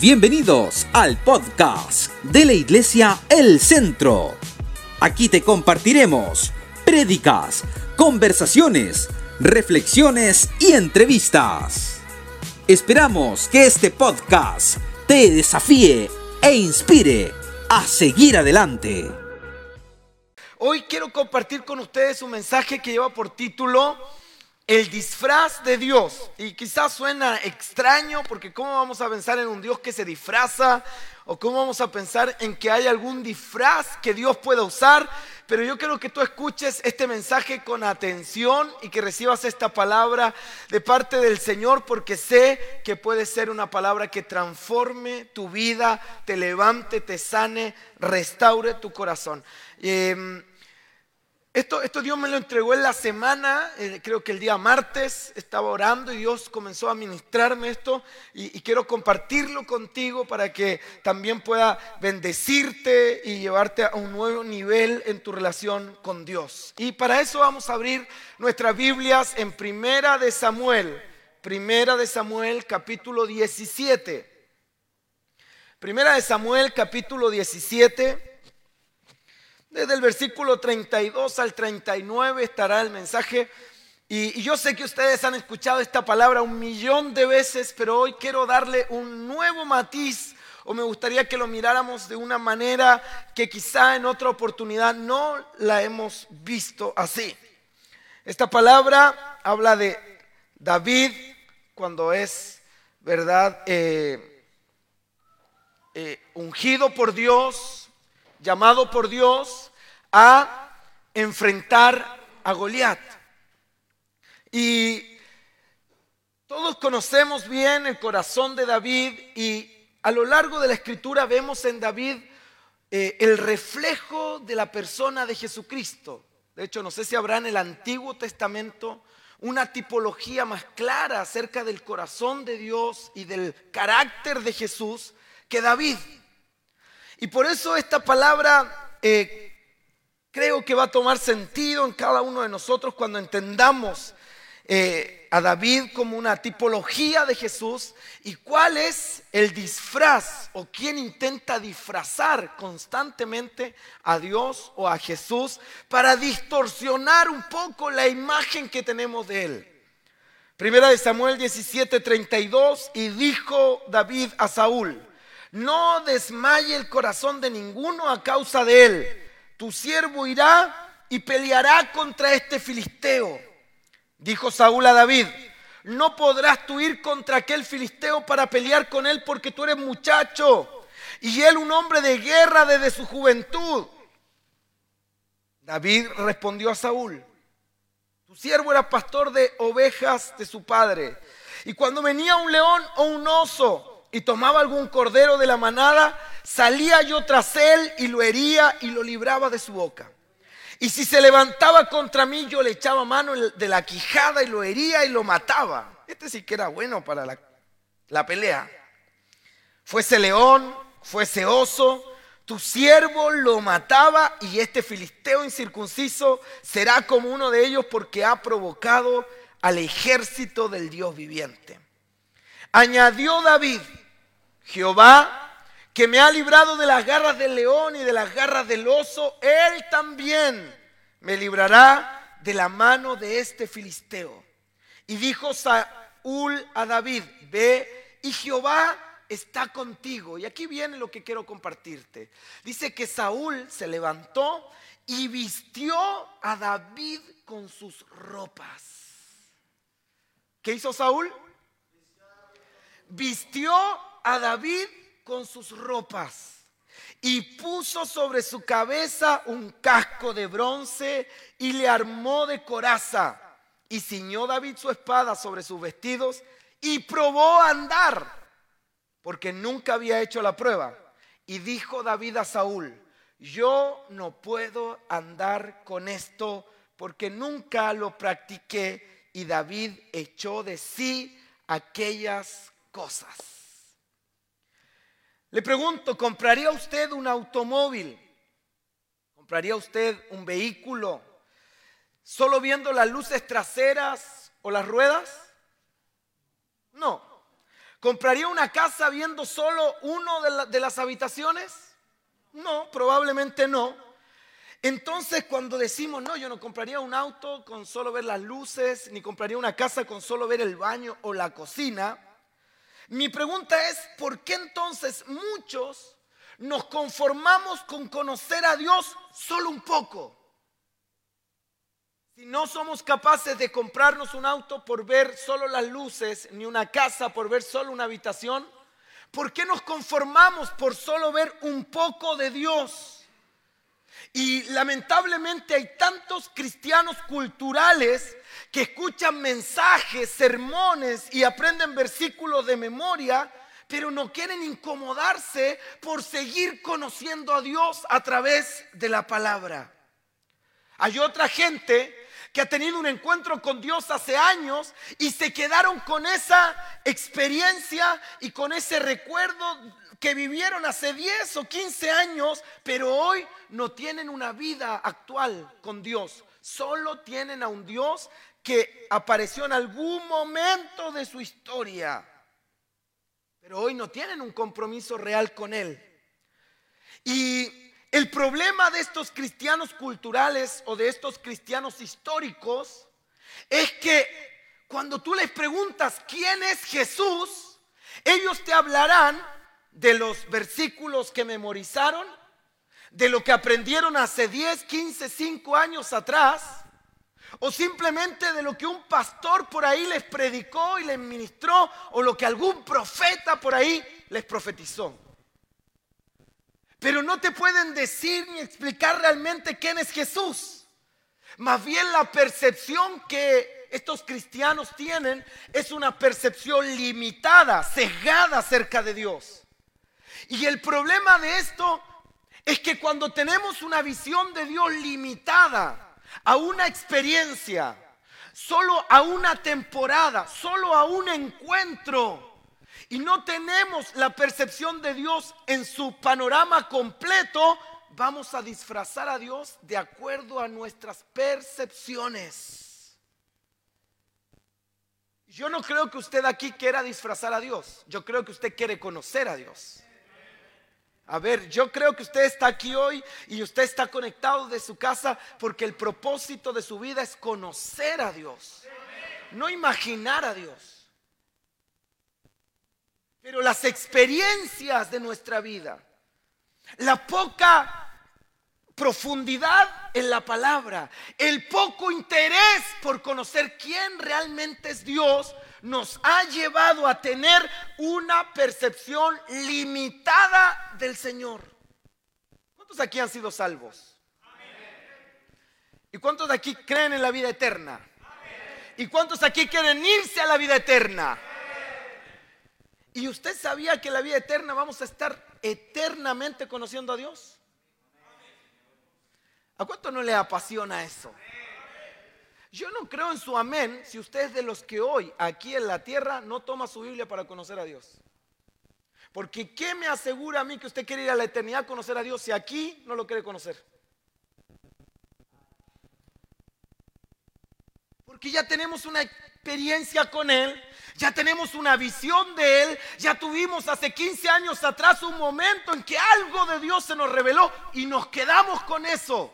Bienvenidos al podcast de la Iglesia El Centro. Aquí te compartiremos prédicas, conversaciones, reflexiones y entrevistas. Esperamos que este podcast te desafíe e inspire a seguir adelante. Hoy quiero compartir con ustedes un mensaje que lleva por título el disfraz de Dios. Y quizás suena extraño porque ¿cómo vamos a pensar en un Dios que se disfraza? ¿O cómo vamos a pensar en que hay algún disfraz que Dios pueda usar? Pero yo quiero que tú escuches este mensaje con atención y que recibas esta palabra de parte del Señor porque sé que puede ser una palabra que transforme tu vida, te levante, te sane, restaure tu corazón. Eh, esto, Dios me lo entregó en la semana, eh, creo que el día martes estaba orando y Dios comenzó a ministrarme esto y, y, quiero compartirlo contigo para que también pueda bendecirte y llevarte a un nuevo nivel en tu relación con Dios. Y para eso vamos a abrir nuestras Biblias en Primera de Samuel, Primera de Samuel capítulo 17. Primera de Samuel capítulo 17. Desde el versículo 32 al 39 estará el mensaje. Y, yo sé que ustedes han escuchado esta palabra un millón de veces, pero hoy quiero darle un nuevo matiz o me gustaría que lo miráramos de una manera que quizá en otra oportunidad no la hemos visto así. Esta palabra habla de David cuando es, ¿verdad? Eh, eh, ungido por Dios, llamado por Dios a enfrentar a Goliat. Y todos conocemos bien el corazón de David y a lo largo de la escritura vemos en David eh, el reflejo de la persona de Jesucristo. De hecho, no sé si habrá en el Antiguo Testamento una tipología más clara acerca del corazón de Dios y del carácter de Jesús que David. Y por eso esta palabra eh, creo que va a tomar sentido en cada uno de nosotros cuando entendamos eh, a David como una tipología de Jesús y cuál es el disfraz o quién intenta disfrazar constantemente a Dios o a Jesús para distorsionar un poco la imagen que tenemos de él. Primera de Samuel 17:32 y dijo David a Saúl, no desmaye el corazón de ninguno a causa de él. Tu siervo irá y peleará contra este filisteo. Dijo Saúl a David, no podrás tú ir contra aquel filisteo para pelear con él porque tú eres muchacho y él un hombre de guerra desde su juventud. David respondió a Saúl, tu siervo era pastor de ovejas de su padre. Y cuando venía un león o un oso y tomaba algún cordero de la manada, salía yo tras él y lo hería y lo libraba de su boca. Y si se levantaba contra mí, yo le echaba mano de la quijada y lo hería y lo mataba. Este sí que era bueno para la, la pelea. Fuese león, fuese oso, tu siervo lo mataba y este filisteo incircunciso será como uno de ellos porque ha provocado al ejército del Dios viviente. Añadió David, Jehová, que me ha librado de las garras del león y de las garras del oso, él también me librará de la mano de este filisteo. Y dijo Saúl a David, ve y Jehová está contigo. Y aquí viene lo que quiero compartirte. Dice que Saúl se levantó y vistió a David con sus ropas. ¿Qué hizo Saúl? Vistió a David con sus ropas y puso sobre su cabeza un casco de bronce y le armó de coraza. Y ciñó David su espada sobre sus vestidos y probó a andar, porque nunca había hecho la prueba. Y dijo David a Saúl, yo no puedo andar con esto porque nunca lo practiqué. Y David echó de sí aquellas cosas. Le pregunto, ¿compraría usted un automóvil? ¿Compraría usted un vehículo solo viendo las luces traseras o las ruedas? No. ¿Compraría una casa viendo solo uno de, de las habitaciones? No, probablemente no. Entonces cuando decimos, no, yo no compraría un auto con solo ver las luces, ni compraría una casa con solo ver el baño o la cocina, mi pregunta es, ¿por qué entonces muchos nos conformamos con conocer a Dios solo un poco? Si no somos capaces de comprarnos un auto por ver solo las luces, ni una casa por ver solo una habitación, ¿por qué nos conformamos por solo ver un poco de Dios? Y lamentablemente hay tantos cristianos culturales que escuchan mensajes, sermones y aprenden versículos de memoria, pero no quieren incomodarse por seguir conociendo a Dios a través de la palabra. Hay otra gente que ha tenido un encuentro con Dios hace años y se quedaron con esa experiencia y con ese recuerdo que vivieron hace 10 o 15 años, pero hoy no tienen una vida actual con Dios. Solo tienen a un Dios que apareció en algún momento de su historia, pero hoy no tienen un compromiso real con Él. Y el problema de estos cristianos culturales o de estos cristianos históricos es que cuando tú les preguntas quién es Jesús, ellos te hablarán de los versículos que memorizaron, de lo que aprendieron hace 10, 15, 5 años atrás, o simplemente de lo que un pastor por ahí les predicó y les ministró, o lo que algún profeta por ahí les profetizó. Pero no te pueden decir ni explicar realmente quién es Jesús. Más bien la percepción que estos cristianos tienen es una percepción limitada, sesgada acerca de Dios. Y el problema de esto es que cuando tenemos una visión de Dios limitada a una experiencia, solo a una temporada, solo a un encuentro, y no tenemos la percepción de Dios en su panorama completo, vamos a disfrazar a Dios de acuerdo a nuestras percepciones. Yo no creo que usted aquí quiera disfrazar a Dios, yo creo que usted quiere conocer a Dios. A ver, yo creo que usted está aquí hoy y usted está conectado de su casa porque el propósito de su vida es conocer a Dios, no imaginar a Dios. Pero las experiencias de nuestra vida, la poca profundidad en la palabra, el poco interés por conocer quién realmente es Dios, nos ha llevado a tener una percepción limitada del Señor. ¿Cuántos aquí han sido salvos? ¿Y cuántos de aquí creen en la vida eterna? ¿Y cuántos aquí quieren irse a la vida eterna? ¿Y usted sabía que en la vida eterna vamos a estar eternamente conociendo a Dios? ¿A cuánto no le apasiona eso? Yo no creo en su amén si usted es de los que hoy, aquí en la tierra, no toma su Biblia para conocer a Dios. Porque ¿qué me asegura a mí que usted quiere ir a la eternidad a conocer a Dios si aquí no lo quiere conocer? Porque ya tenemos una experiencia con Él, ya tenemos una visión de Él, ya tuvimos hace 15 años atrás un momento en que algo de Dios se nos reveló y nos quedamos con eso.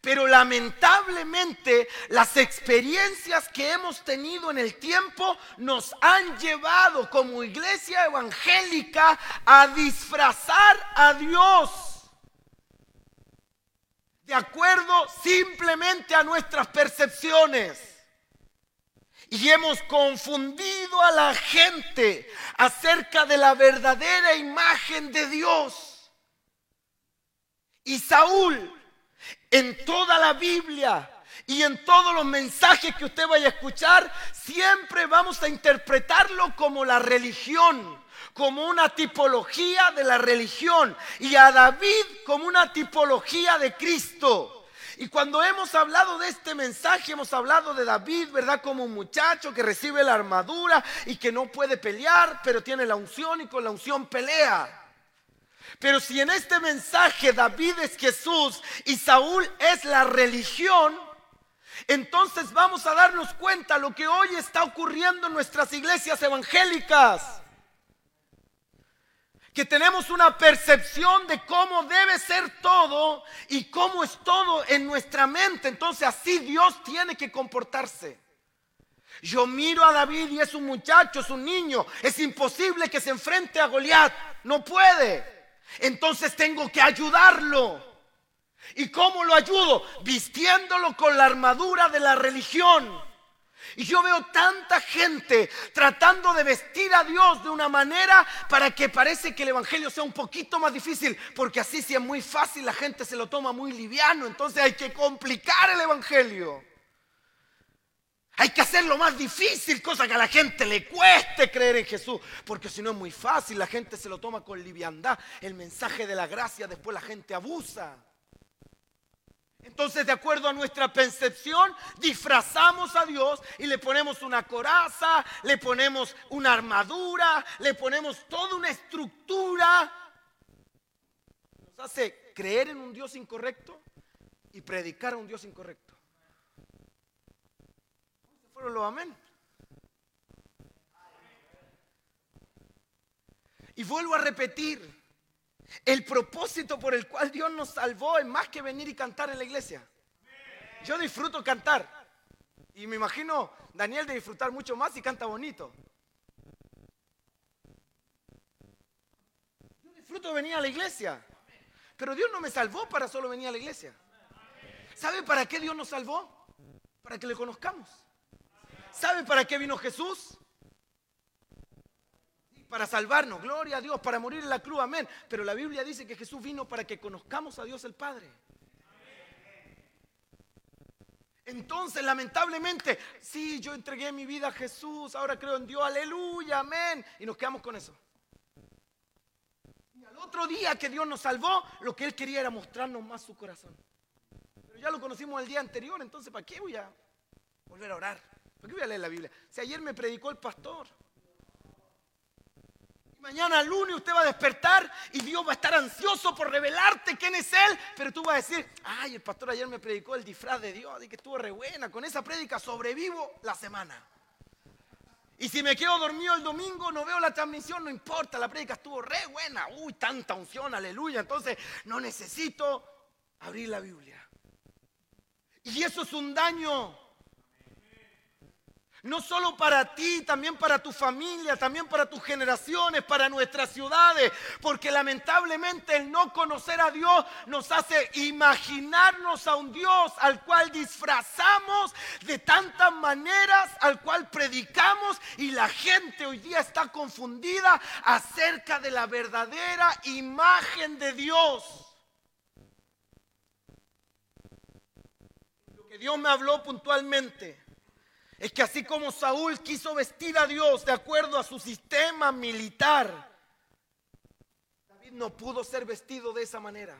Pero lamentablemente las experiencias que hemos tenido en el tiempo nos han llevado como iglesia evangélica a disfrazar a Dios de acuerdo simplemente a nuestras percepciones. Y hemos confundido a la gente acerca de la verdadera imagen de Dios. Y Saúl en toda la Biblia y en todos los mensajes que usted vaya a escuchar, siempre vamos a interpretarlo como la religión, como una tipología de la religión y a David como una tipología de Cristo. Y cuando hemos hablado de este mensaje, hemos hablado de David, ¿verdad? Como un muchacho que recibe la armadura y que no puede pelear, pero tiene la unción y con la unción pelea. Pero si en este mensaje David es Jesús y Saúl es la religión, entonces vamos a darnos cuenta lo que hoy está ocurriendo en nuestras iglesias evangélicas. que tenemos una percepción de cómo debe ser todo y cómo es todo en nuestra mente. Entonces así Dios tiene que comportarse. Yo miro a David y es un muchacho, es un niño. Es imposible que se enfrente a Goliat. No puede. Entonces tengo que ayudarlo. ¿Y cómo lo ayudo? Vistiéndolo con la armadura de la religión. Y yo veo tanta gente tratando de vestir a Dios de una manera para que parece que el Evangelio sea un poquito más difícil, porque así si es muy fácil la gente se lo toma muy liviano, entonces hay que complicar el Evangelio. Hay que hacerlo más difícil, cosa que a la gente le cueste creer en Jesús, porque si no es muy fácil, la gente se lo toma con liviandad. El mensaje de la gracia después la gente abusa. Entonces, de acuerdo a nuestra percepción, disfrazamos a Dios y le ponemos una coraza, le ponemos una armadura, le ponemos toda una estructura. Nos hace creer en un Dios incorrecto y predicar a un Dios incorrecto. Los amén? Y vuelvo a repetir, el propósito por el cual Dios nos salvó es más que venir y cantar en la iglesia. Yo disfruto cantar. Y me imagino Daniel de disfrutar mucho más y canta bonito. Yo disfruto venir a la iglesia. Pero Dios no me salvó para solo venir a la iglesia. ¿Sabe para qué Dios nos salvó? Para que le conozcamos. ¿Sabe para qué vino Jesús? para salvarnos, gloria a Dios, para morir en la cruz, amén. Pero la Biblia dice que Jesús vino para que conozcamos a Dios el Padre. Entonces, lamentablemente, sí, yo entregué mi vida a Jesús, ahora creo en Dios, aleluya, amén. Y nos quedamos con eso. Y al otro día que Dios nos salvó, lo que Él quería era mostrarnos más su corazón. Pero ya lo conocimos el día anterior, entonces, ¿para qué voy a volver a orar? ¿Para qué voy a leer la Biblia? Si ayer me predicó el pastor. Mañana lunes usted va a despertar y Dios va a estar ansioso por revelarte quién es Él. Pero tú vas a decir, ay, el pastor ayer me predicó el disfraz de Dios y que estuvo re buena. Con esa prédica sobrevivo la semana. Y si me quedo dormido el domingo, no veo la transmisión, no importa, la prédica estuvo re buena. Uy, tanta unción, aleluya. Entonces no necesito abrir la Biblia. Y eso es un daño no solo para ti, también para tu familia, también para tus generaciones, para nuestras ciudades. Porque lamentablemente el no conocer a Dios nos hace imaginarnos a un Dios al cual disfrazamos de tantas maneras, al cual predicamos y la gente hoy día está confundida acerca de la verdadera imagen de Dios. Lo que Dios me habló puntualmente es que así como Saúl quiso vestir a Dios de acuerdo a su sistema militar, David no pudo ser vestido de esa manera.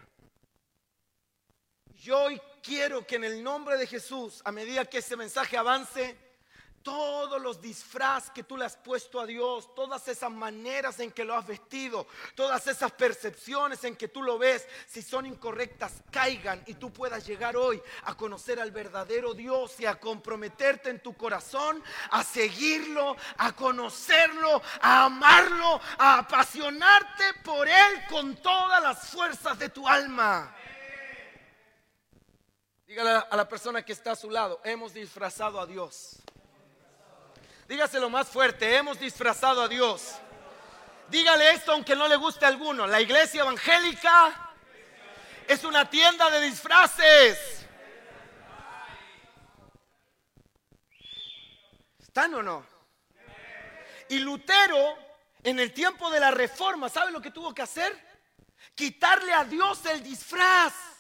Yo hoy quiero que en el nombre de Jesús, a medida que ese mensaje avance, todos los disfraz que tú le has puesto a Dios, todas esas maneras en que lo has vestido, todas esas percepciones en que tú lo ves, si son incorrectas, caigan y tú puedas llegar hoy a conocer al verdadero Dios y a comprometerte en tu corazón, a seguirlo, a conocerlo, a amarlo, a apasionarte por Él con todas las fuerzas de tu alma. Dígale a la persona que está a su lado, hemos disfrazado a Dios. Dígaselo más fuerte, hemos disfrazado a Dios. Dígale esto aunque no le guste a alguno. La iglesia evangélica es una tienda de disfraces. ¿Están o no? Y Lutero, en el tiempo de la reforma, ¿sabe lo que tuvo que hacer? Quitarle a Dios el disfraz.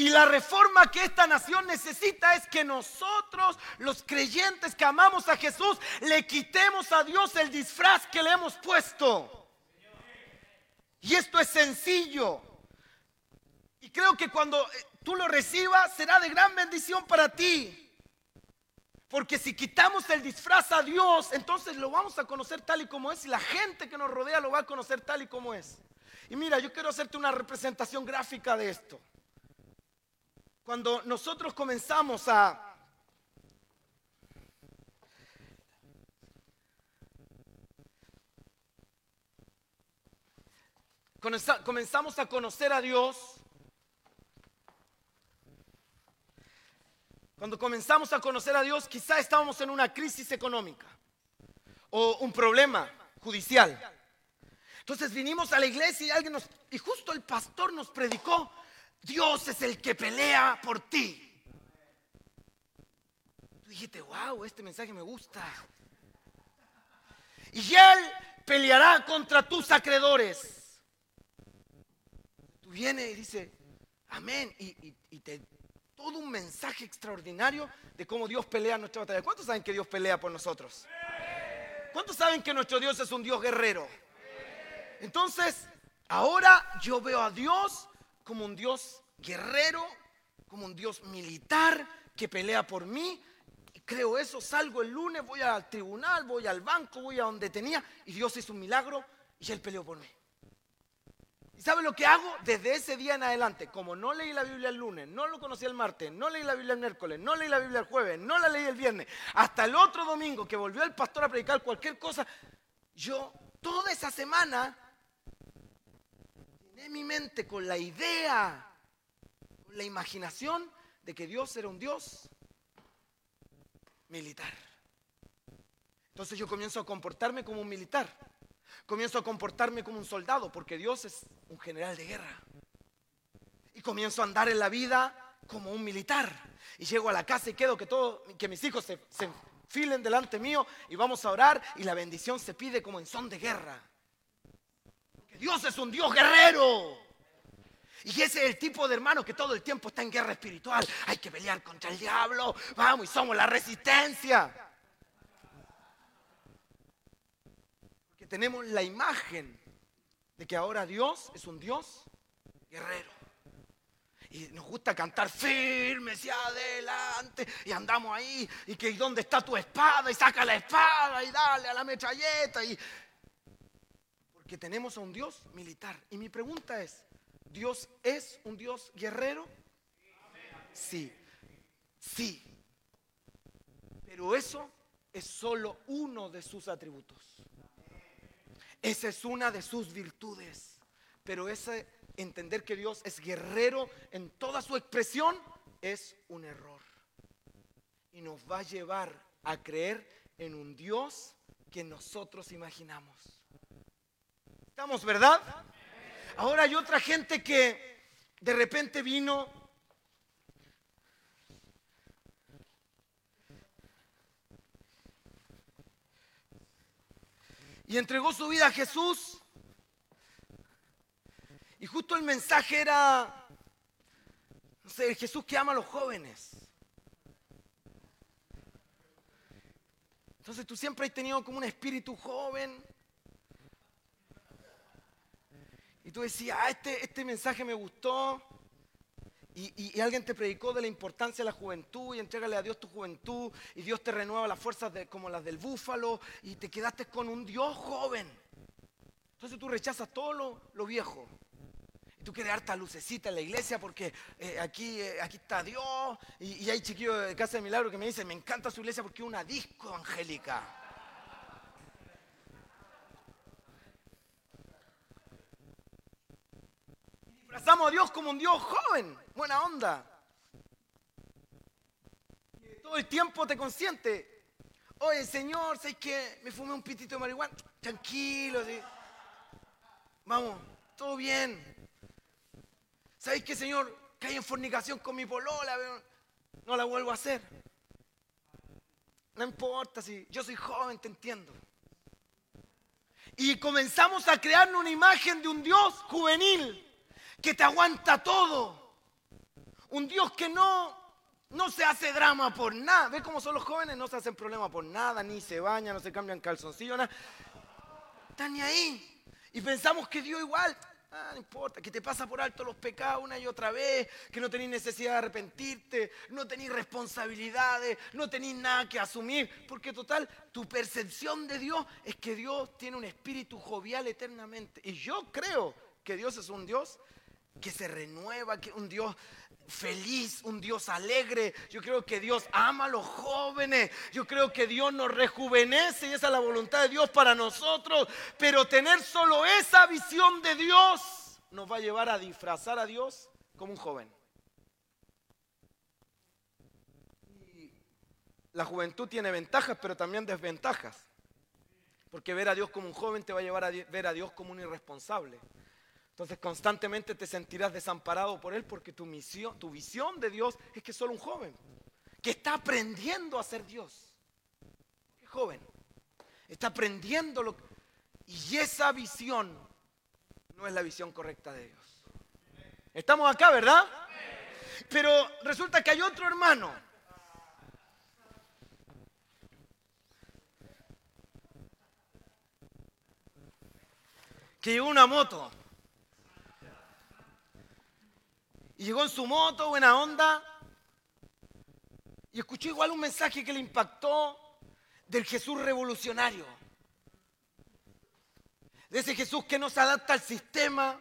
Y la reforma que esta nación necesita es que nosotros, los creyentes que amamos a Jesús, le quitemos a Dios el disfraz que le hemos puesto. Y esto es sencillo. Y creo que cuando eh, tú lo recibas será de gran bendición para ti. Porque si quitamos el disfraz a Dios, entonces lo vamos a conocer tal y como es y la gente que nos rodea lo va a conocer tal y como es. Y mira, yo quiero hacerte una representación gráfica de esto. Cuando nosotros comenzamos a... comenzamos a conocer a Dios, cuando comenzamos a conocer a Dios, quizá estábamos en una crisis económica o un problema judicial. Entonces vinimos a la iglesia y alguien nos y justo el pastor nos predicó, Dios es el que pelea por ti. Tú dijiste, wow, este mensaje me gusta. Y él peleará contra tus acreedores. Tú vienes y dices, amén. Y, y te todo un mensaje extraordinario de cómo Dios pelea nuestra batalla. ¿Cuántos saben que Dios pelea por nosotros? ¿Cuántos saben que nuestro Dios es un Dios guerrero? Entonces, ahora yo veo a Dios como un Dios guerrero, como un Dios militar que pelea por mí. Creo eso, salgo el lunes, voy al tribunal, voy al banco, voy a donde tenía y Dios hizo un milagro y Él peleó por mí. ¿Y sabe lo que hago? Desde ese día en adelante, como no leí la Biblia el lunes, no lo conocí el martes, no leí la Biblia el miércoles, no leí la Biblia el jueves, no la leí el viernes, hasta el otro domingo que volvió el pastor a predicar cualquier cosa, yo toda esa semana llené mi mente con la idea, con la imaginación de que Dios era un Dios militar. Entonces yo comienzo a comportarme como un militar comienzo a comportarme como un soldado, porque Dios es un general de guerra. Y comienzo a andar en la vida como un militar. Y llego a la casa y quedo que, todo, que mis hijos se, se enfilen delante mío y vamos a orar y la bendición se pide como en son de guerra. Porque Dios es un Dios guerrero. Y ese es el tipo de hermano que todo el tiempo está en guerra espiritual. Hay que pelear contra el diablo. Vamos, y somos la resistencia. tenemos la imagen de que ahora Dios es un Dios guerrero. Y nos gusta cantar firme hacia adelante y andamos ahí y que dónde está tu espada y saca la espada y dale a la metralleta y porque tenemos a un Dios militar. Y mi pregunta es, ¿Dios es un Dios guerrero? Sí. Sí. Pero eso es solo uno de sus atributos. Esa es una de sus virtudes. Pero ese entender que Dios es guerrero en toda su expresión es un error. Y nos va a llevar a creer en un Dios que nosotros imaginamos. ¿Estamos, verdad? Ahora hay otra gente que de repente vino y entregó su vida a Jesús. Y justo el mensaje era, Jesús que ama a los jóvenes. Entonces tú siempre has tenido como un espíritu joven. Y tú decías, ah, este, este mensaje me gustó. Y, alguien te predicó de la importancia de la juventud y entrégale a Dios tu juventud y Dios te renueva las fuerzas como las del búfalo y te quedaste con un Dios joven. Entonces tú rechazas todo lo, viejo. Y tú quieres harta lucecita en la iglesia porque eh, aquí, eh, aquí está Dios. Y, y hay chiquillos de Casa de Milagro que me dicen, me encanta su iglesia porque es una disco angélica. Abrazamos a Dios como un Dios joven, buena onda. todo el tiempo te consiente. Oye, Señor, ¿sabes qué? Me fumé un pitito de marihuana. Tranquilo, Vamos, todo bien. ¿Sabes qué, Señor? Caí en fornicación con mi polola. No la vuelvo a hacer. No importa si yo soy joven, te entiendo. Y comenzamos a crear una imagen de un Dios juvenil que te aguanta todo. Un Dios que no, no se hace drama por nada. ¿Ves cómo son los jóvenes? No se hacen problema por nada, ni se bañan, no se cambian calzoncillos, nada. Están ni ahí. Y pensamos que Dios igual, ah, no importa, que te pasa por alto los pecados una y otra vez, que no tenés necesidad de arrepentirte, no tenés responsabilidades, no tenés nada que asumir, porque total, tu percepción de Dios es que Dios tiene un espíritu jovial eternamente. Y yo creo que Dios es un Dios que se renueva, que un Dios feliz, un Dios alegre. Yo creo que Dios ama a los jóvenes. Yo creo que Dios nos rejuvenece y esa es la voluntad de Dios para nosotros. Pero tener solo esa visión de Dios nos va a llevar a disfrazar a Dios como un joven. la juventud tiene ventajas, pero también desventajas. Porque ver a Dios como un joven te va a llevar a ver a Dios como un irresponsable. Entonces constantemente te sentirás desamparado por Él porque tu, misión, tu visión de Dios es que es solo un joven, que está aprendiendo a ser Dios. ¿Qué joven? Está aprendiendo Y esa visión no es la visión correcta de Dios. Estamos acá, ¿verdad? Pero resulta que hay otro hermano que llegó una moto. Y llegó en su moto, buena onda. Y escuchó igual un mensaje que le impactó del Jesús revolucionario. De ese Jesús que no se adapta al sistema.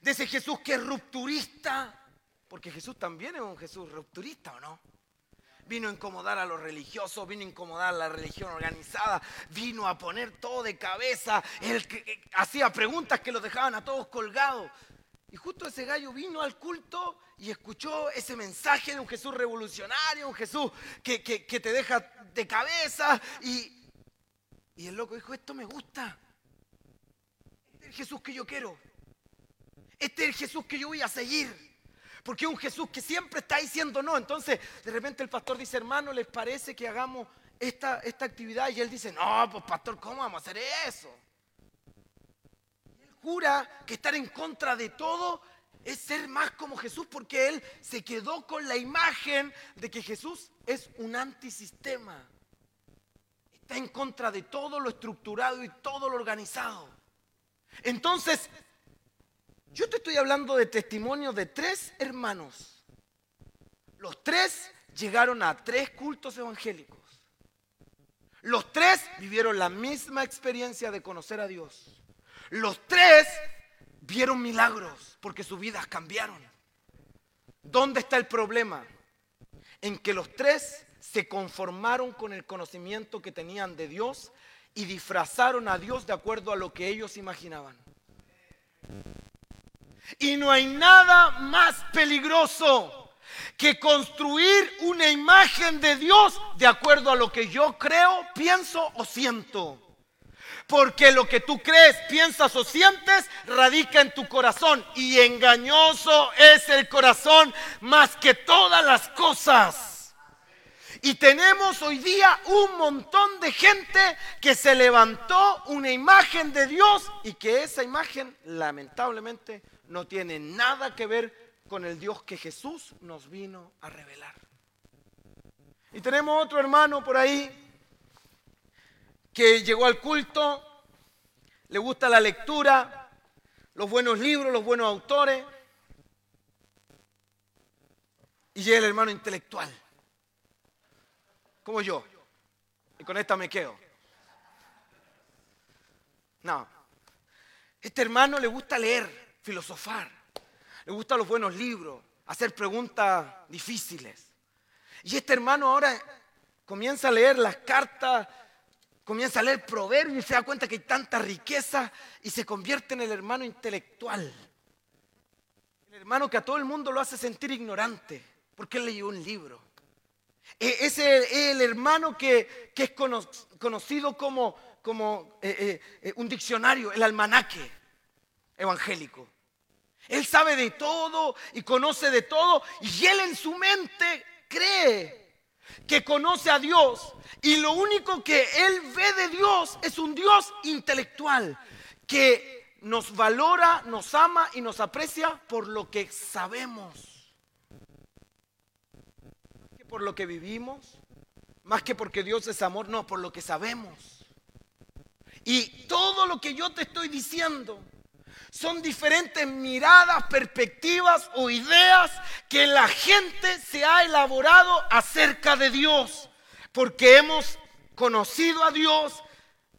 De ese Jesús que es rupturista. Porque Jesús también es un Jesús rupturista, ¿o no? vino a incomodar a los religiosos, vino a incomodar a la religión organizada, vino a poner todo de cabeza, el que hacía preguntas que los dejaban a todos colgados. Y justo ese gallo vino al culto y escuchó ese mensaje de un Jesús revolucionario, un Jesús que, te deja de cabeza. Y, y el loco dijo, esto me gusta. Este es el Jesús que yo quiero. Este es el Jesús que yo voy a seguir. Porque un Jesús que siempre está diciendo no. Entonces, de repente el pastor dice, hermano, ¿les parece que hagamos esta, esta actividad? Y él dice, no, pues pastor, ¿cómo vamos a hacer eso? Jura que estar en contra de todo es ser más como Jesús porque él se quedó con la imagen de que Jesús es un antisistema. Está en contra de todo lo estructurado y todo lo organizado. Entonces, yo te estoy hablando de testimonio de tres hermanos. Los tres llegaron a tres cultos evangélicos. Los tres vivieron la misma experiencia de conocer a Dios. Los tres vieron milagros porque sus vidas cambiaron. ¿Dónde está el problema? En que los tres se conformaron con el conocimiento que tenían de Dios y disfrazaron a Dios de acuerdo a lo que ellos imaginaban. Y no hay nada más peligroso que construir una imagen de Dios de acuerdo a lo que yo creo, pienso o siento. Porque lo que tú crees, piensas o sientes radica en tu corazón. Y engañoso es el corazón más que todas las cosas. Y tenemos hoy día un montón de gente que se levantó una imagen de Dios y que esa imagen lamentablemente no tiene nada que ver con el Dios que Jesús nos vino a revelar. Y tenemos otro hermano por ahí que llegó al culto, le gusta la lectura, los buenos libros, los buenos autores, y llega el hermano intelectual, como yo, y con esta me quedo. No, este hermano le gusta leer, filosofar, le gustan los buenos libros, hacer preguntas difíciles. Y este hermano ahora comienza a leer las cartas, comienza a leer proverbios y se da cuenta que hay tanta riqueza y se convierte en el hermano intelectual. El hermano que a todo el mundo lo hace sentir ignorante porque él leyó un libro. E, es el, hermano que, es conocido como, como eh, eh, eh, un diccionario, el almanaque evangélico. Él sabe de todo y conoce de todo y él en su mente cree que conoce a Dios y lo único que él ve de Dios es un Dios intelectual que nos valora, nos ama y nos aprecia por lo que sabemos. Que por lo que vivimos, más que porque Dios es amor, no, por lo que sabemos. Y todo lo que yo te estoy diciendo son diferentes miradas, perspectivas o ideas que la gente se ha elaborado acerca de Dios, porque hemos conocido a Dios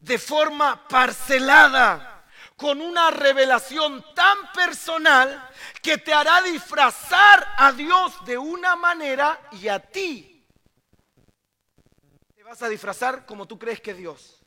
de forma parcelada. con una revelación tan personal que te hará disfrazar a Dios de una manera y a ti te vas a disfrazar como tú crees que Dios.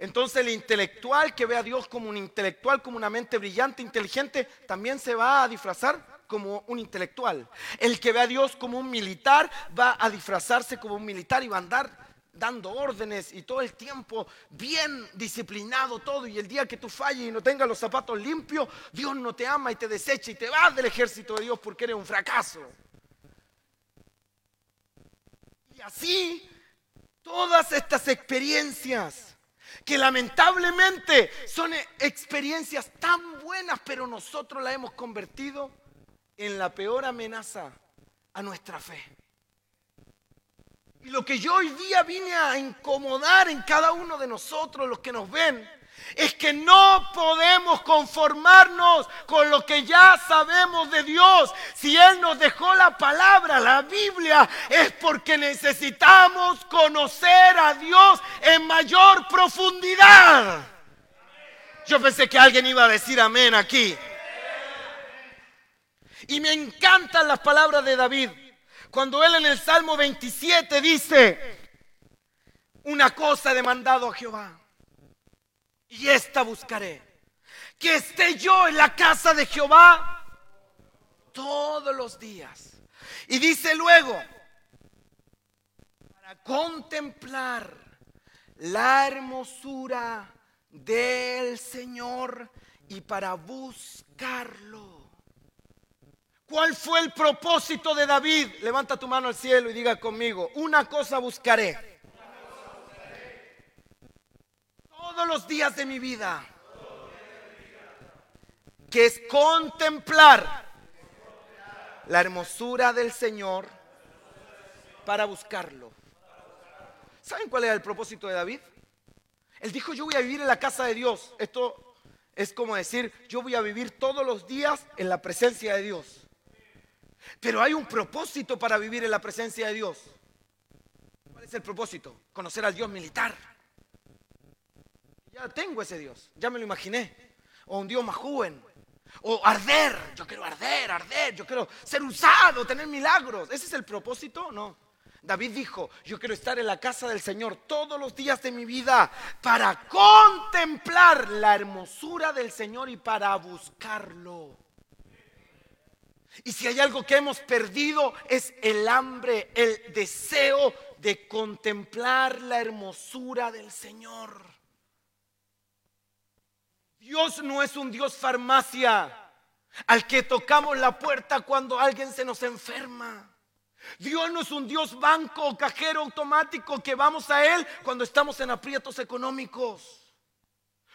Entonces el intelectual que ve a Dios como un intelectual, como una mente brillante, inteligente, también se va a disfrazar como un intelectual. El que ve a Dios como un militar va a disfrazarse como un militar y va a andar dando órdenes y todo el tiempo bien disciplinado todo y el día que tú falles y no tengas los zapatos limpios, Dios no te ama y te desecha y te vas del ejército de Dios porque eres un fracaso. Y así todas estas experiencias que lamentablemente son experiencias tan buenas, pero nosotros las hemos convertido en la peor amenaza a nuestra fe. Y lo que yo hoy día vine a incomodar en cada uno de nosotros, los que nos ven, es que no podemos conformarnos con lo que ya sabemos de Dios. Si Él nos dejó la palabra, la Biblia, es porque necesitamos conocer a Dios en mayor profundidad. Yo pensé que alguien iba a decir amén aquí. Y me encantan las palabras de David. Cuando él en el Salmo 27 dice, una cosa he demandado a Jehová y esta buscaré, que esté yo en la casa de Jehová todos los días. Y dice luego, para contemplar la hermosura del Señor y para buscarlo. ¿Cuál fue el propósito de David? Levanta tu mano al cielo y diga conmigo, una cosa buscaré. Todos los días de mi vida. Que es contemplar la hermosura del Señor para buscarlo. ¿Saben cuál era el propósito de David? Él dijo, yo voy a vivir en la casa de Dios. Esto es como decir, yo voy a vivir todos los días en la presencia de Dios. Pero hay un propósito para vivir en la presencia de Dios. ¿Cuál es el propósito? Conocer al Dios militar. Tengo ese Dios, ya me lo imaginé. O un Dios más joven. O arder, yo quiero arder, arder, yo quiero ser usado, tener milagros. ¿Ese es el propósito? No. David dijo, yo quiero estar en la casa del Señor todos los días de mi vida para contemplar la hermosura del Señor y para buscarlo. Y si hay algo que hemos perdido es el hambre, el deseo de contemplar la hermosura del Señor. Dios no es un Dios farmacia al que tocamos la puerta cuando alguien se nos enferma. Dios no es un Dios banco o cajero automático que vamos a Él cuando estamos en aprietos económicos.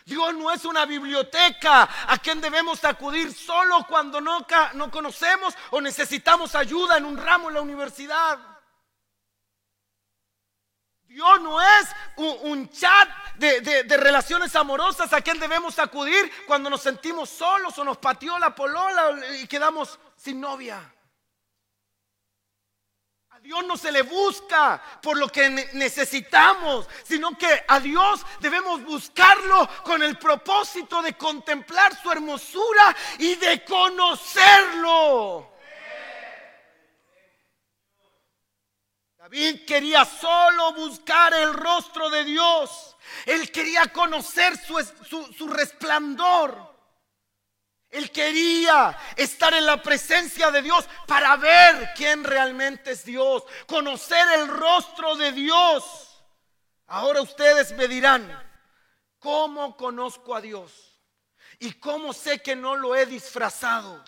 Dios no es una biblioteca a quien debemos acudir solo cuando no, no conocemos o necesitamos ayuda en un ramo en la universidad. Dios no es un, chat de, de, relaciones amorosas a quien debemos acudir cuando nos sentimos solos o nos pateó la polola y quedamos sin novia. Dios no se le busca por lo que necesitamos, sino que a Dios debemos buscarlo con el propósito de contemplar su hermosura y de conocerlo. David quería solo buscar el rostro de Dios. Él quería conocer su, su resplandor. Él quería estar en la presencia de Dios para ver quién realmente es Dios, conocer el rostro de Dios. Ahora ustedes me dirán, ¿cómo conozco a Dios? ¿Y cómo sé que no lo he disfrazado?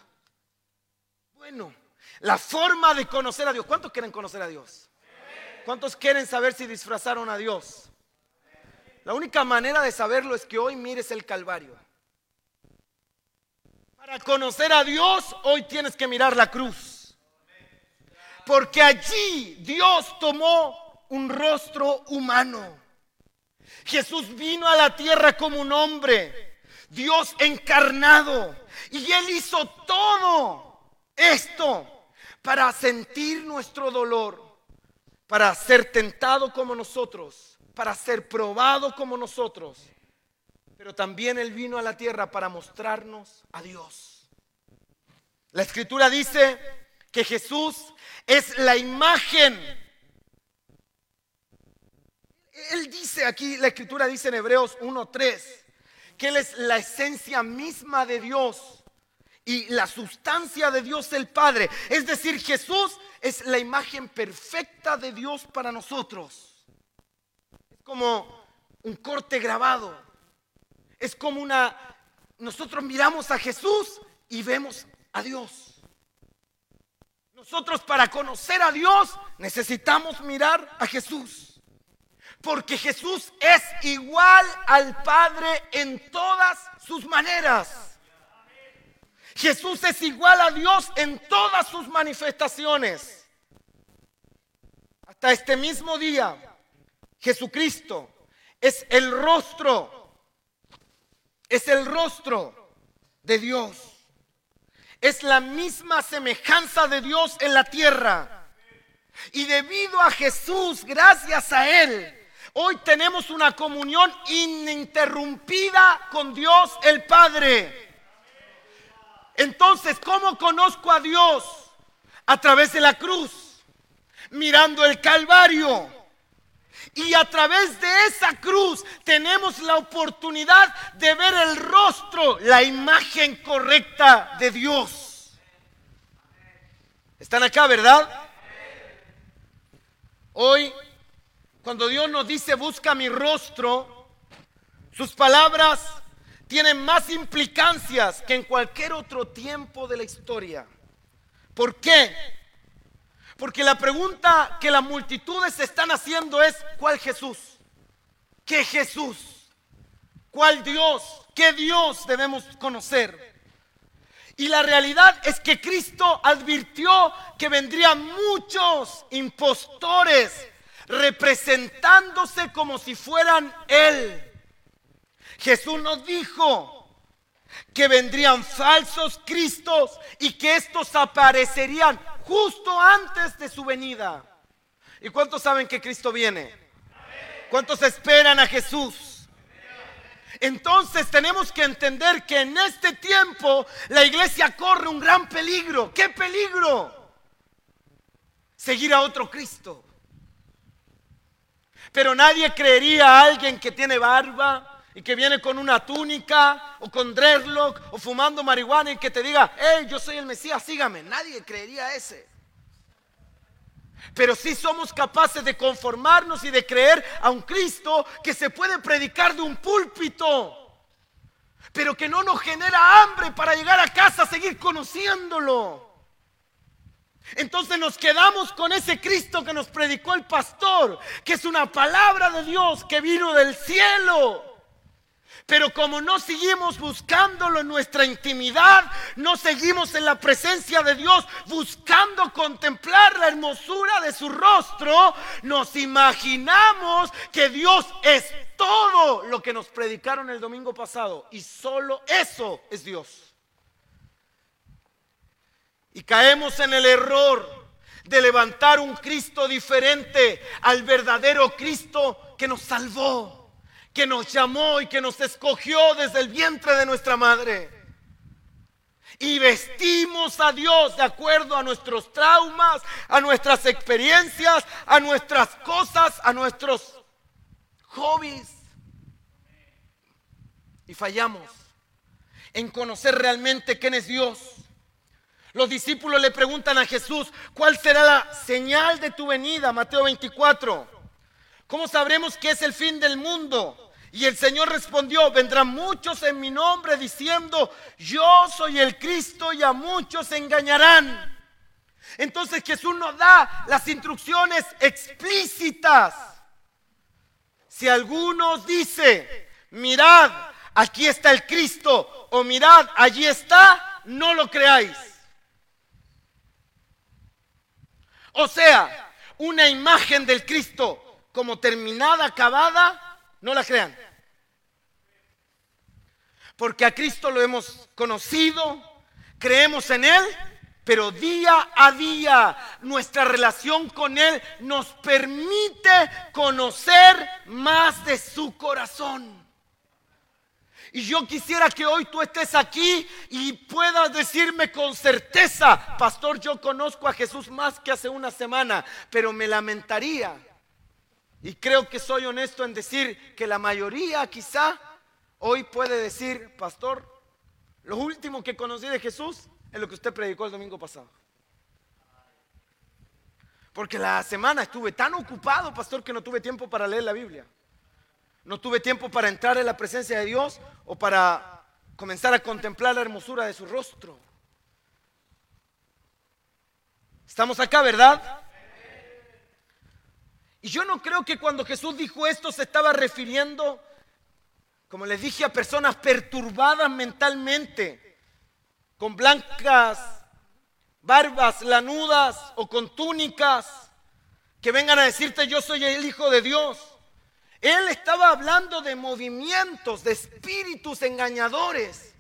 Bueno, la forma de conocer a Dios. ¿Cuántos quieren conocer a Dios? ¿Cuántos quieren saber si disfrazaron a Dios? La única manera de saberlo es que hoy mires el Calvario. Para conocer a Dios, hoy tienes que mirar la cruz. Porque allí Dios tomó un rostro humano. Jesús vino a la tierra como un hombre, Dios encarnado. Y Él hizo todo esto para sentir nuestro dolor, para ser tentado como nosotros, para ser probado como nosotros, pero también Él vino a la tierra para mostrarnos a Dios. La escritura dice que Jesús es la imagen. Él dice aquí, la escritura dice en Hebreos 1.3, que Él es la esencia misma de Dios y la sustancia de Dios el Padre. Es decir, Jesús es la imagen perfecta de Dios para nosotros. Es como un corte grabado. Es como una... Nosotros miramos a Jesús y vemos a Dios. Nosotros para conocer a Dios necesitamos mirar a Jesús. Porque Jesús es igual al Padre en todas sus maneras. Jesús es igual a Dios en todas sus manifestaciones. Hasta este mismo día, Jesucristo es el rostro, es el rostro de Dios. Es la misma semejanza de Dios en la tierra. Y debido a Jesús, gracias a Él, hoy tenemos una comunión ininterrumpida con Dios el Padre. Entonces, ¿cómo conozco a Dios? A través de la cruz, mirando el Calvario. Y a través de esa cruz tenemos la oportunidad de ver el rostro, la imagen correcta de Dios. ¿Están acá, verdad? Hoy, cuando Dios nos dice, busca mi rostro, sus palabras tienen más implicancias que en cualquier otro tiempo de la historia. ¿Por qué? Porque la pregunta que las multitudes están haciendo es, ¿cuál Jesús? ¿Qué Jesús? ¿Cuál Dios? ¿Qué Dios debemos conocer? Y la realidad es que Cristo advirtió que vendrían muchos impostores representándose como si fueran Él. Jesús nos dijo que vendrían falsos cristos y que estos aparecerían justo antes de su venida. ¿Y cuántos saben que Cristo viene? ¿Cuántos esperan a Jesús? Entonces tenemos que entender que en este tiempo la iglesia corre un gran peligro. ¿Qué peligro? Seguir a otro Cristo. Pero nadie creería a alguien que tiene barba, y que viene con una túnica o con dreadlock o fumando marihuana y que te diga, hey, yo soy el Mesías, sígame. Nadie creería ese. Pero sí somos capaces de conformarnos y de creer a un Cristo que se puede predicar de un púlpito, pero que no nos genera hambre para llegar a casa a seguir conociéndolo. Entonces nos quedamos con ese Cristo que nos predicó el pastor, que es una palabra de Dios que vino del cielo pero como no seguimos buscándolo en nuestra intimidad, no seguimos en la presencia de Dios buscando contemplar la hermosura de su rostro, nos imaginamos que Dios es todo lo que nos predicaron el domingo pasado y solo eso es Dios. Y caemos en el error de levantar un Cristo diferente al verdadero Cristo que nos salvó que nos llamó y que nos escogió desde el vientre de nuestra madre. Y vestimos a Dios de acuerdo a nuestros traumas, a nuestras experiencias, a nuestras cosas, a nuestros hobbies. Y fallamos en conocer realmente quién es Dios. Los discípulos le preguntan a Jesús, ¿cuál será la señal de tu venida? Mateo 24. ¿Cómo sabremos que es el fin del mundo? Y el Señor respondió, vendrán muchos en mi nombre diciendo, yo soy el Cristo y a muchos engañarán. Entonces Jesús nos da las instrucciones explícitas. Si alguno dice, mirad, aquí está el Cristo, o mirad, allí está, no lo creáis. O sea, una imagen del Cristo como terminada, acabada, no la crean. Porque a Cristo lo hemos conocido, creemos en Él, pero día a día nuestra relación con Él nos permite conocer más de su corazón. Y yo quisiera que hoy tú estés aquí y puedas decirme con certeza, pastor, yo conozco a Jesús más que hace una semana, pero me lamentaría. Y creo que soy honesto en decir que la mayoría quizá hoy puede decir, pastor, lo último que conocí de Jesús es lo que usted predicó el domingo pasado. Porque la semana estuve tan ocupado, pastor, que no tuve tiempo para leer la Biblia. No tuve tiempo para entrar en la presencia de Dios o para comenzar a contemplar la hermosura de su rostro. Estamos acá, ¿verdad? Y yo no creo que cuando Jesús dijo esto se estaba refiriendo, como les dije, a personas perturbadas mentalmente, con blancas barbas lanudas o con túnicas, que vengan a decirte yo soy el Hijo de Dios. Él estaba hablando de movimientos, de espíritus engañadores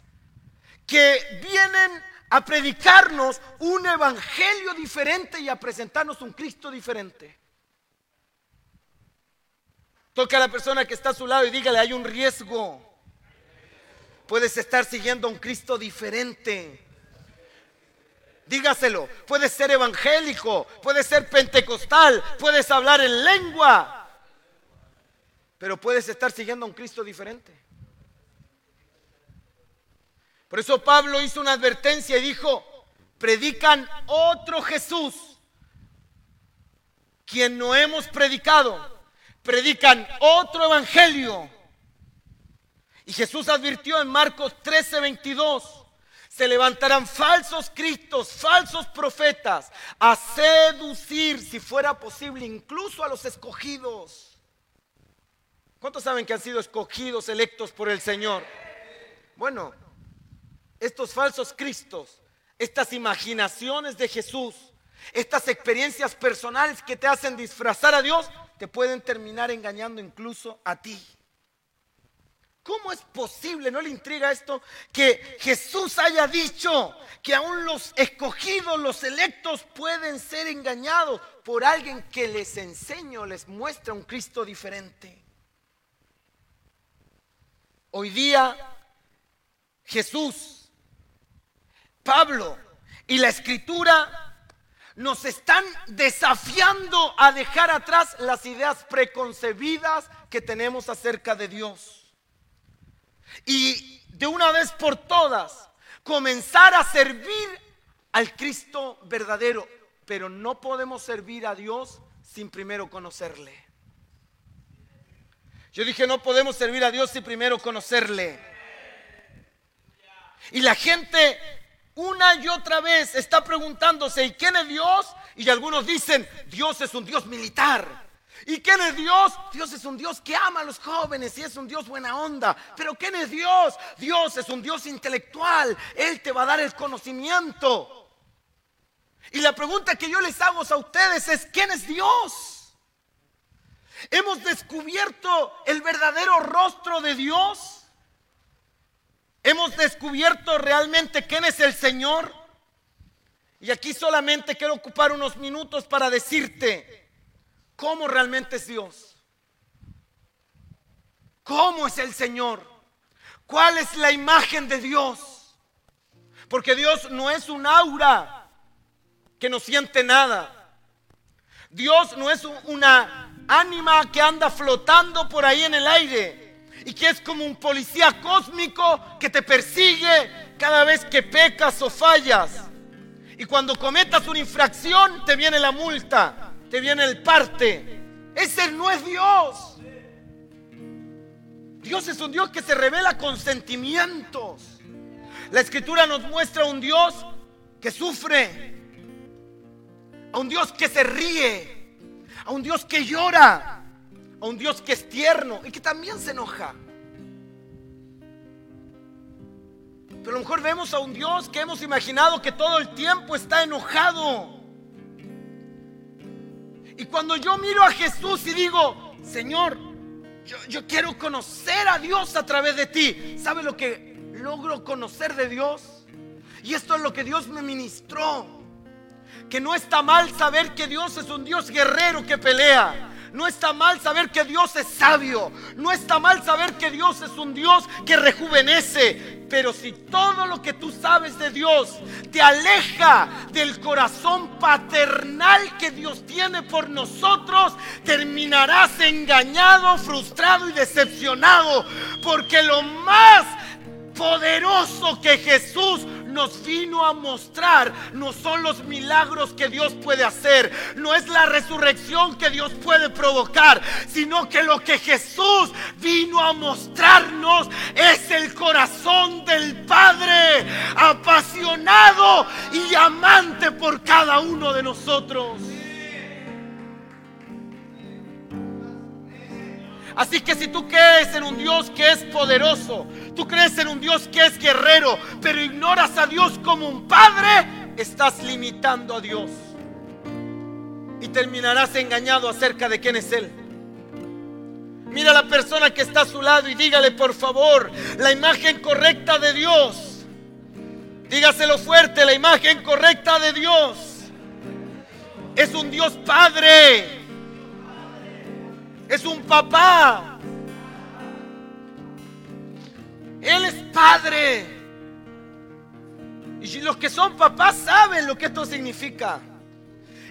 que vienen a predicarnos un evangelio diferente y a presentarnos un Cristo diferente. Toca a la persona que está a su lado y dígale, hay un riesgo. Puedes estar siguiendo a un Cristo diferente. Dígaselo, puedes ser evangélico, puedes ser pentecostal, puedes hablar en lengua, pero puedes estar siguiendo a un Cristo diferente. Por eso Pablo hizo una advertencia y dijo, predican otro Jesús, quien no hemos predicado, predican otro evangelio. Y Jesús advirtió en Marcos 13, 22, se levantarán falsos cristos, falsos profetas, a seducir, si fuera posible, incluso a los escogidos. ¿Cuántos saben que han sido escogidos, electos por el Señor? Bueno, estos falsos cristos, estas imaginaciones de Jesús, estas experiencias personales que te hacen disfrazar a Dios, te pueden terminar engañando incluso a ti. ¿Cómo es posible, no le intriga esto, que Jesús haya dicho que aún los escogidos, los electos pueden ser engañados por alguien que les enseña o les muestra un Cristo diferente? Hoy día Jesús, Pablo y la escritura nos están desafiando a dejar atrás las ideas preconcebidas que tenemos acerca de Dios. Y de una vez por todas, comenzar a servir al Cristo verdadero. Pero no podemos servir a Dios sin primero conocerle. Yo dije, no podemos servir a Dios sin primero conocerle. Y la gente una y otra vez está preguntándose, ¿y quién es Dios? Y algunos dicen, Dios es un Dios militar. ¿Y quién es Dios? Dios es un Dios que ama a los jóvenes y es un Dios buena onda. Pero ¿quién es Dios? Dios es un Dios intelectual. Él te va a dar el conocimiento. Y la pregunta que yo les hago a ustedes es, ¿quién es Dios? Hemos descubierto el verdadero rostro de Dios. Hemos descubierto realmente quién es el Señor. Y aquí solamente quiero ocupar unos minutos para decirte cómo realmente es Dios. ¿Cómo es el Señor? ¿Cuál es la imagen de Dios? Porque Dios no es un aura que no siente nada. Dios no es una ánima que anda flotando por ahí en el aire y que es como un policía cósmico que te persigue cada vez que pecas o fallas. Y cuando cometas una infracción te viene la multa, te viene el parte. Ese no es Dios. Dios es un Dios que se revela con sentimientos. La escritura nos muestra un Dios que sufre, a un Dios que se ríe, a un Dios que llora, a un Dios que es tierno y que también se enoja. Pero a lo mejor vemos a un Dios que hemos imaginado que todo el tiempo está enojado. Y cuando yo miro a Jesús y digo, Señor, yo, yo, quiero conocer a Dios a través de ti. ¿Sabe lo que logro conocer de Dios? Y esto es lo que Dios me ministró que no está mal saber que Dios es un Dios guerrero que pelea. No está mal saber que Dios es sabio. No está mal saber que Dios es un Dios que rejuvenece. Pero si todo lo que tú sabes de Dios te aleja del corazón paternal que Dios tiene por nosotros, terminarás engañado, frustrado y decepcionado. Porque lo más poderoso que Jesús nos vino a mostrar no son los milagros que Dios puede hacer, no es la resurrección que Dios puede provocar, sino que lo que Jesús vino a mostrarnos es el corazón del Padre, apasionado y amante por cada uno de nosotros. Así que si tú crees en un Dios que es poderoso, tú crees en un Dios que es guerrero, pero ignoras a Dios como un Padre, estás limitando a Dios. Y terminarás engañado acerca de quién es Él. Mira a la persona que está a su lado y dígale por favor la imagen correcta de Dios. Dígaselo fuerte, la imagen correcta de Dios. Es un Dios Padre es un papá. Él es padre. Y los que son papás saben lo que esto significa.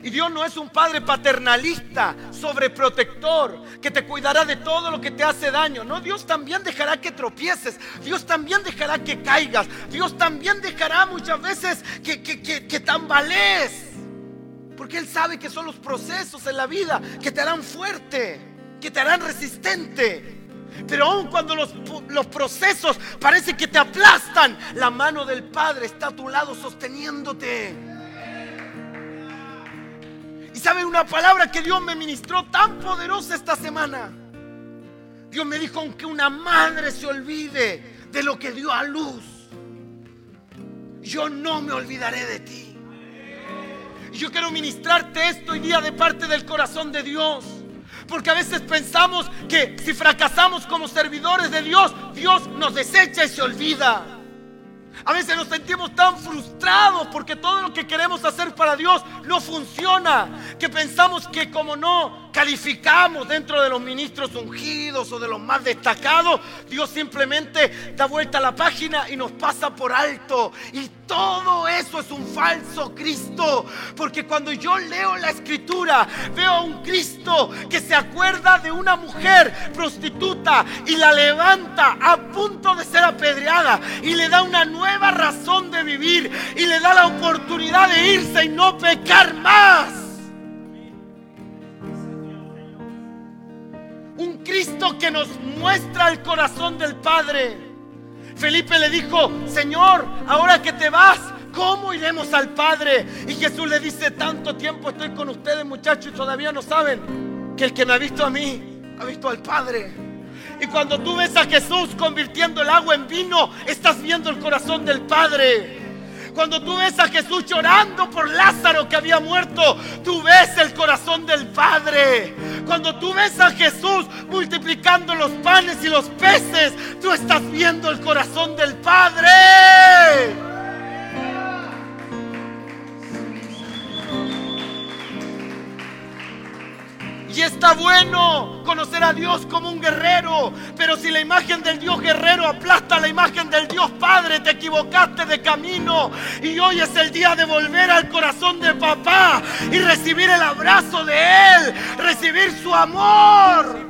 Y Dios no es un padre paternalista, sobreprotector, que te cuidará de todo lo que te hace daño. No, Dios también dejará que tropieces. Dios también dejará que caigas. Dios también dejará muchas veces que, que, que, tambalees. Porque Él sabe que son los procesos en la vida que te harán fuerte que te harán resistente. Pero aun cuando los, los, procesos parece que te aplastan, la mano del Padre está a tu lado sosteniéndote. Y sabe una palabra que Dios me ministró tan poderosa esta semana. Dios me dijo, aunque una madre se olvide de lo que dio a luz, yo no me olvidaré de ti. Yo quiero ministrarte esto hoy día de parte del corazón de Dios. Porque a veces pensamos que si fracasamos como servidores de Dios, Dios nos desecha y se olvida. A veces nos sentimos tan frustrados porque todo lo que queremos hacer para Dios no funciona, que pensamos que como no calificamos dentro de los ministros ungidos o de los más destacados, Dios simplemente da vuelta a la página y nos pasa por alto. Y todo eso es un falso Cristo, porque cuando yo leo la escritura, veo a un Cristo que se acuerda de una mujer prostituta y la levanta a punto de ser apedreada y le da una nueva razón de vivir y le da la oportunidad de irse y no pecar más. Un Cristo que nos muestra el corazón del Padre. Felipe le dijo, Señor, ahora que te vas, ¿cómo iremos al Padre? Y Jesús le dice, tanto tiempo estoy con ustedes muchachos y todavía no saben que el que me ha visto a mí, ha visto al Padre. Y cuando tú ves a Jesús convirtiendo el agua en vino, estás viendo el corazón del Padre. Cuando tú ves a Jesús llorando por Lázaro que había muerto, tú ves el corazón del Padre. Cuando tú ves a Jesús multiplicando los panes y los peces, tú estás viendo el corazón del Padre. Y está bueno conocer a Dios como un guerrero. Pero si la imagen del Dios guerrero aplasta la imagen del Dios Padre, te equivocaste de camino. Y hoy es el día de volver al corazón de papá y recibir el abrazo de Él, recibir su amor.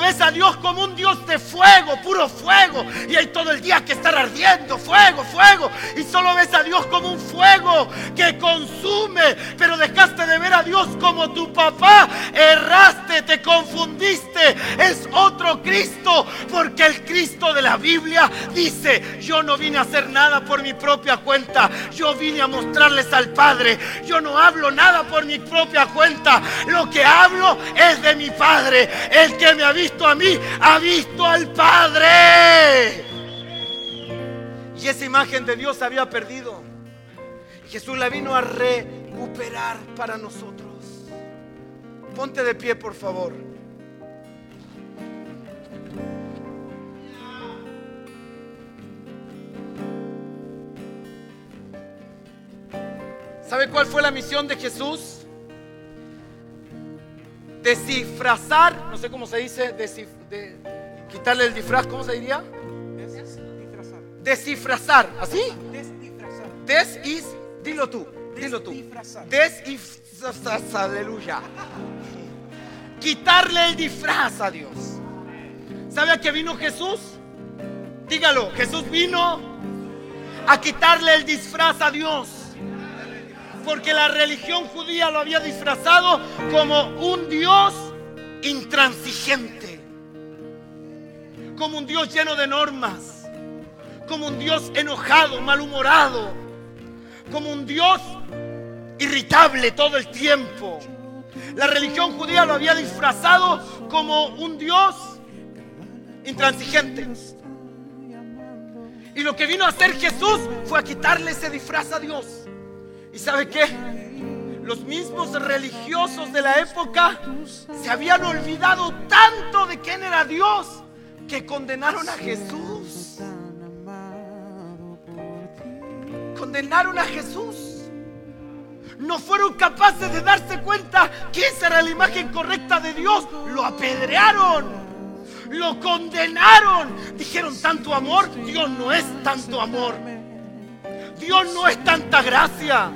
Ves a Dios como un Dios de fuego, puro fuego. Y hay todo el día que estar ardiendo, fuego, fuego. Y solo ves a Dios como un fuego que consume. Pero dejaste de ver a Dios como tu papá. Erraste, te confundiste. Es otro Cristo. Porque el Cristo de la Biblia dice, yo no vine a hacer nada por mi propia cuenta. Yo vine a mostrarles al Padre. Yo no hablo nada por mi propia cuenta. Lo que hablo es de mi Padre. El que me ha visto a mí, ha visto al Padre. Y esa imagen de Dios había perdido. Jesús la vino a recuperar para nosotros. Ponte de pie, por favor. ¿Sabe cuál fue la misión de Jesús? Descifrazar, no sé cómo se dice, de, quitarle el disfraz, ¿cómo se diría? Descifrazar. ¿Así? Desis, dilo tú, dilo tú. Descifrazar, aleluya. Quitarle el disfraz a Dios. ¿Sabe a qué vino Jesús? Dígalo, Jesús vino a quitarle el disfraz a Dios. Porque la religión judía lo había disfrazado como un Dios intransigente. Como un Dios lleno de normas. Como un Dios enojado, malhumorado. Como un Dios irritable todo el tiempo. La religión judía lo había disfrazado como un Dios intransigente. Y lo que vino a hacer Jesús fue a quitarle ese disfraz a Dios. ¿Y sabe qué? Los mismos religiosos de la época se habían olvidado tanto de quién era Dios que condenaron a Jesús. Condenaron a Jesús. No fueron capaces de darse cuenta esa era la imagen correcta de Dios. Lo apedrearon lo condenaron. Dijeron tanto amor, Dios no es tanto amor. Dios no es tanta gracia.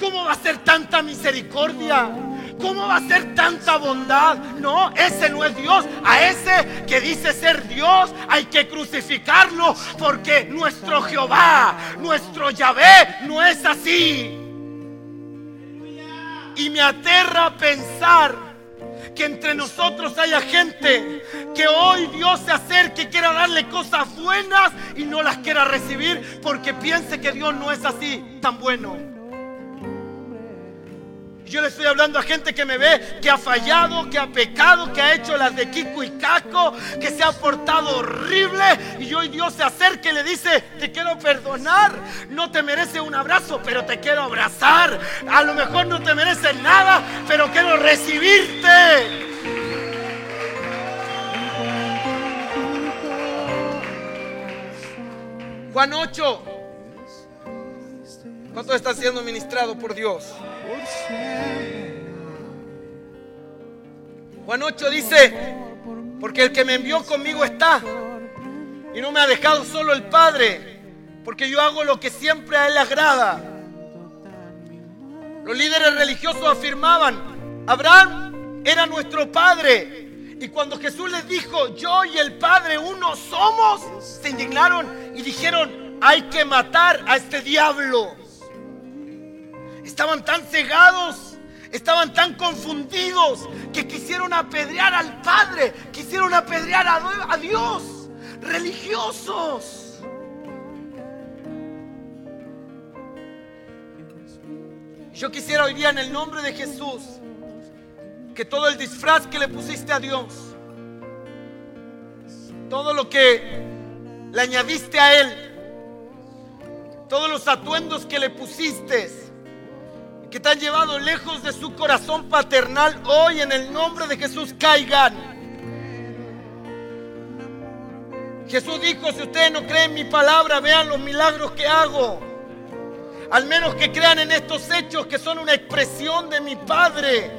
¿Cómo va a ser tanta misericordia? ¿Cómo va a ser tanta bondad? No, ese no es Dios. A ese que dice ser Dios hay que crucificarlo porque nuestro Jehová, nuestro Yahvé no es así. Y me aterra pensar que entre nosotros haya gente que hoy Dios se acerque y quiera darle cosas buenas y no las quiera recibir porque piense que Dios no es así tan bueno. Yo le estoy hablando a gente que me ve, que ha fallado, que ha pecado, que ha hecho las de Kiko y Caco, que se ha portado horrible. Y hoy Dios se acerca y le dice, te quiero perdonar. No te merece un abrazo, pero te quiero abrazar. A lo mejor no te mereces nada, pero quiero recibirte. Juan 8. ¿Cuánto está siendo ministrado por Dios? Juan 8 dice, porque el que me envió conmigo está y no me ha dejado solo el Padre, porque yo hago lo que siempre a Él agrada. Los líderes religiosos afirmaban, Abraham era nuestro Padre. Y cuando Jesús les dijo, yo y el Padre uno somos, se indignaron y dijeron, hay que matar a este diablo. Estaban tan cegados, estaban tan confundidos que quisieron apedrear al Padre, quisieron apedrear a Dios, religiosos. Yo quisiera hoy día en el nombre de Jesús que todo el disfraz que le pusiste a Dios, todo lo que le añadiste a Él, todos los atuendos que le pusiste, que te han llevado lejos de su corazón paternal, hoy en el nombre de Jesús caigan. Jesús dijo, si ustedes no creen mi palabra, vean los milagros que hago. Al menos que crean en estos hechos que son una expresión de mi Padre.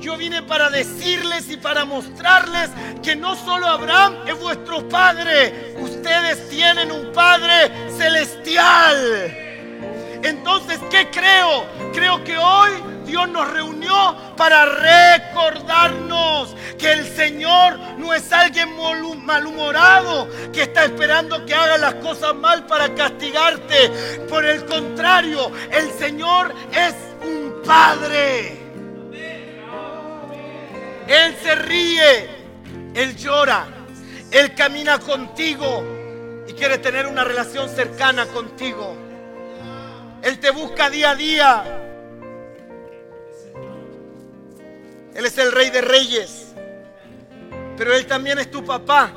Yo vine para decirles y para mostrarles que no solo Abraham es vuestro Padre, ustedes tienen un Padre celestial. Entonces, ¿qué creo? Creo que hoy Dios nos reunió para recordarnos que el Señor no es alguien malhumorado que está esperando que haga las cosas mal para castigarte. Por el contrario, el Señor es un Padre. Él se ríe, Él llora, Él camina contigo y quiere tener una relación cercana contigo. Él te busca día a día. Él es el rey de reyes. Pero Él también es tu papá.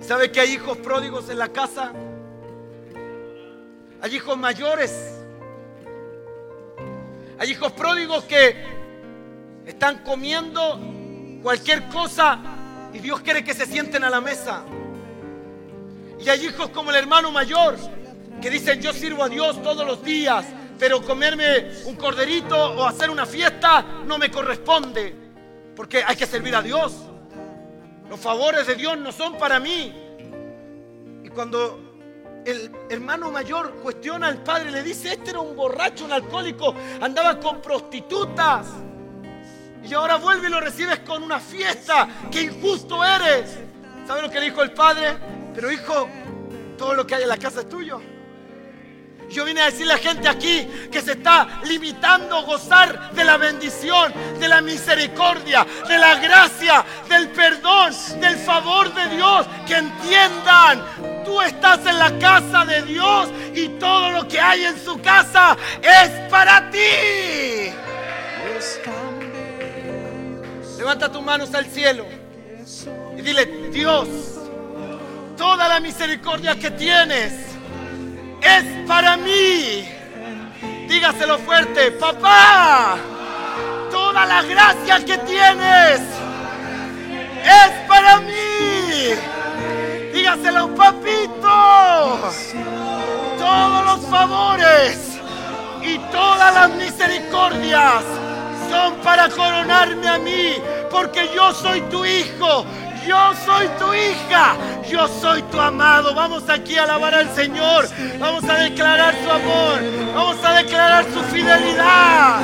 ¿Sabe que hay hijos pródigos en la casa? Hay hijos mayores. Hay hijos pródigos que están comiendo cualquier cosa y Dios quiere que se sienten a la mesa. Y hay hijos como el hermano mayor que dicen yo sirvo a Dios todos los días, pero comerme un corderito o hacer una fiesta no me corresponde, porque hay que servir a Dios. Los favores de Dios no son para mí. Y cuando el hermano mayor cuestiona al padre, le dice, este era un borracho, un alcohólico, andaba con prostitutas. Y ahora vuelve y lo recibes con una fiesta. ¡Qué injusto eres! ¿Sabe lo que dijo el padre? Pero hijo, todo lo que hay en la casa es tuyo. Yo vine a decirle a la gente aquí que se está limitando a gozar de la bendición, de la misericordia, de la gracia, del perdón, del favor de Dios. Que entiendan, tú estás en la casa de Dios y todo lo que hay en su casa es para ti. Levanta tus manos al cielo y dile, Dios, toda la misericordia que tienes es para mí. Dígaselo fuerte, papá, toda la gracia que tienes es para mí. Dígaselo, papito, todos los favores y todas las misericordias son para coronarme a mí, porque yo soy tu hijo, yo soy tu hija, yo soy tu amado. Vamos aquí a alabar al Señor, vamos a declarar su amor, vamos a declarar su fidelidad.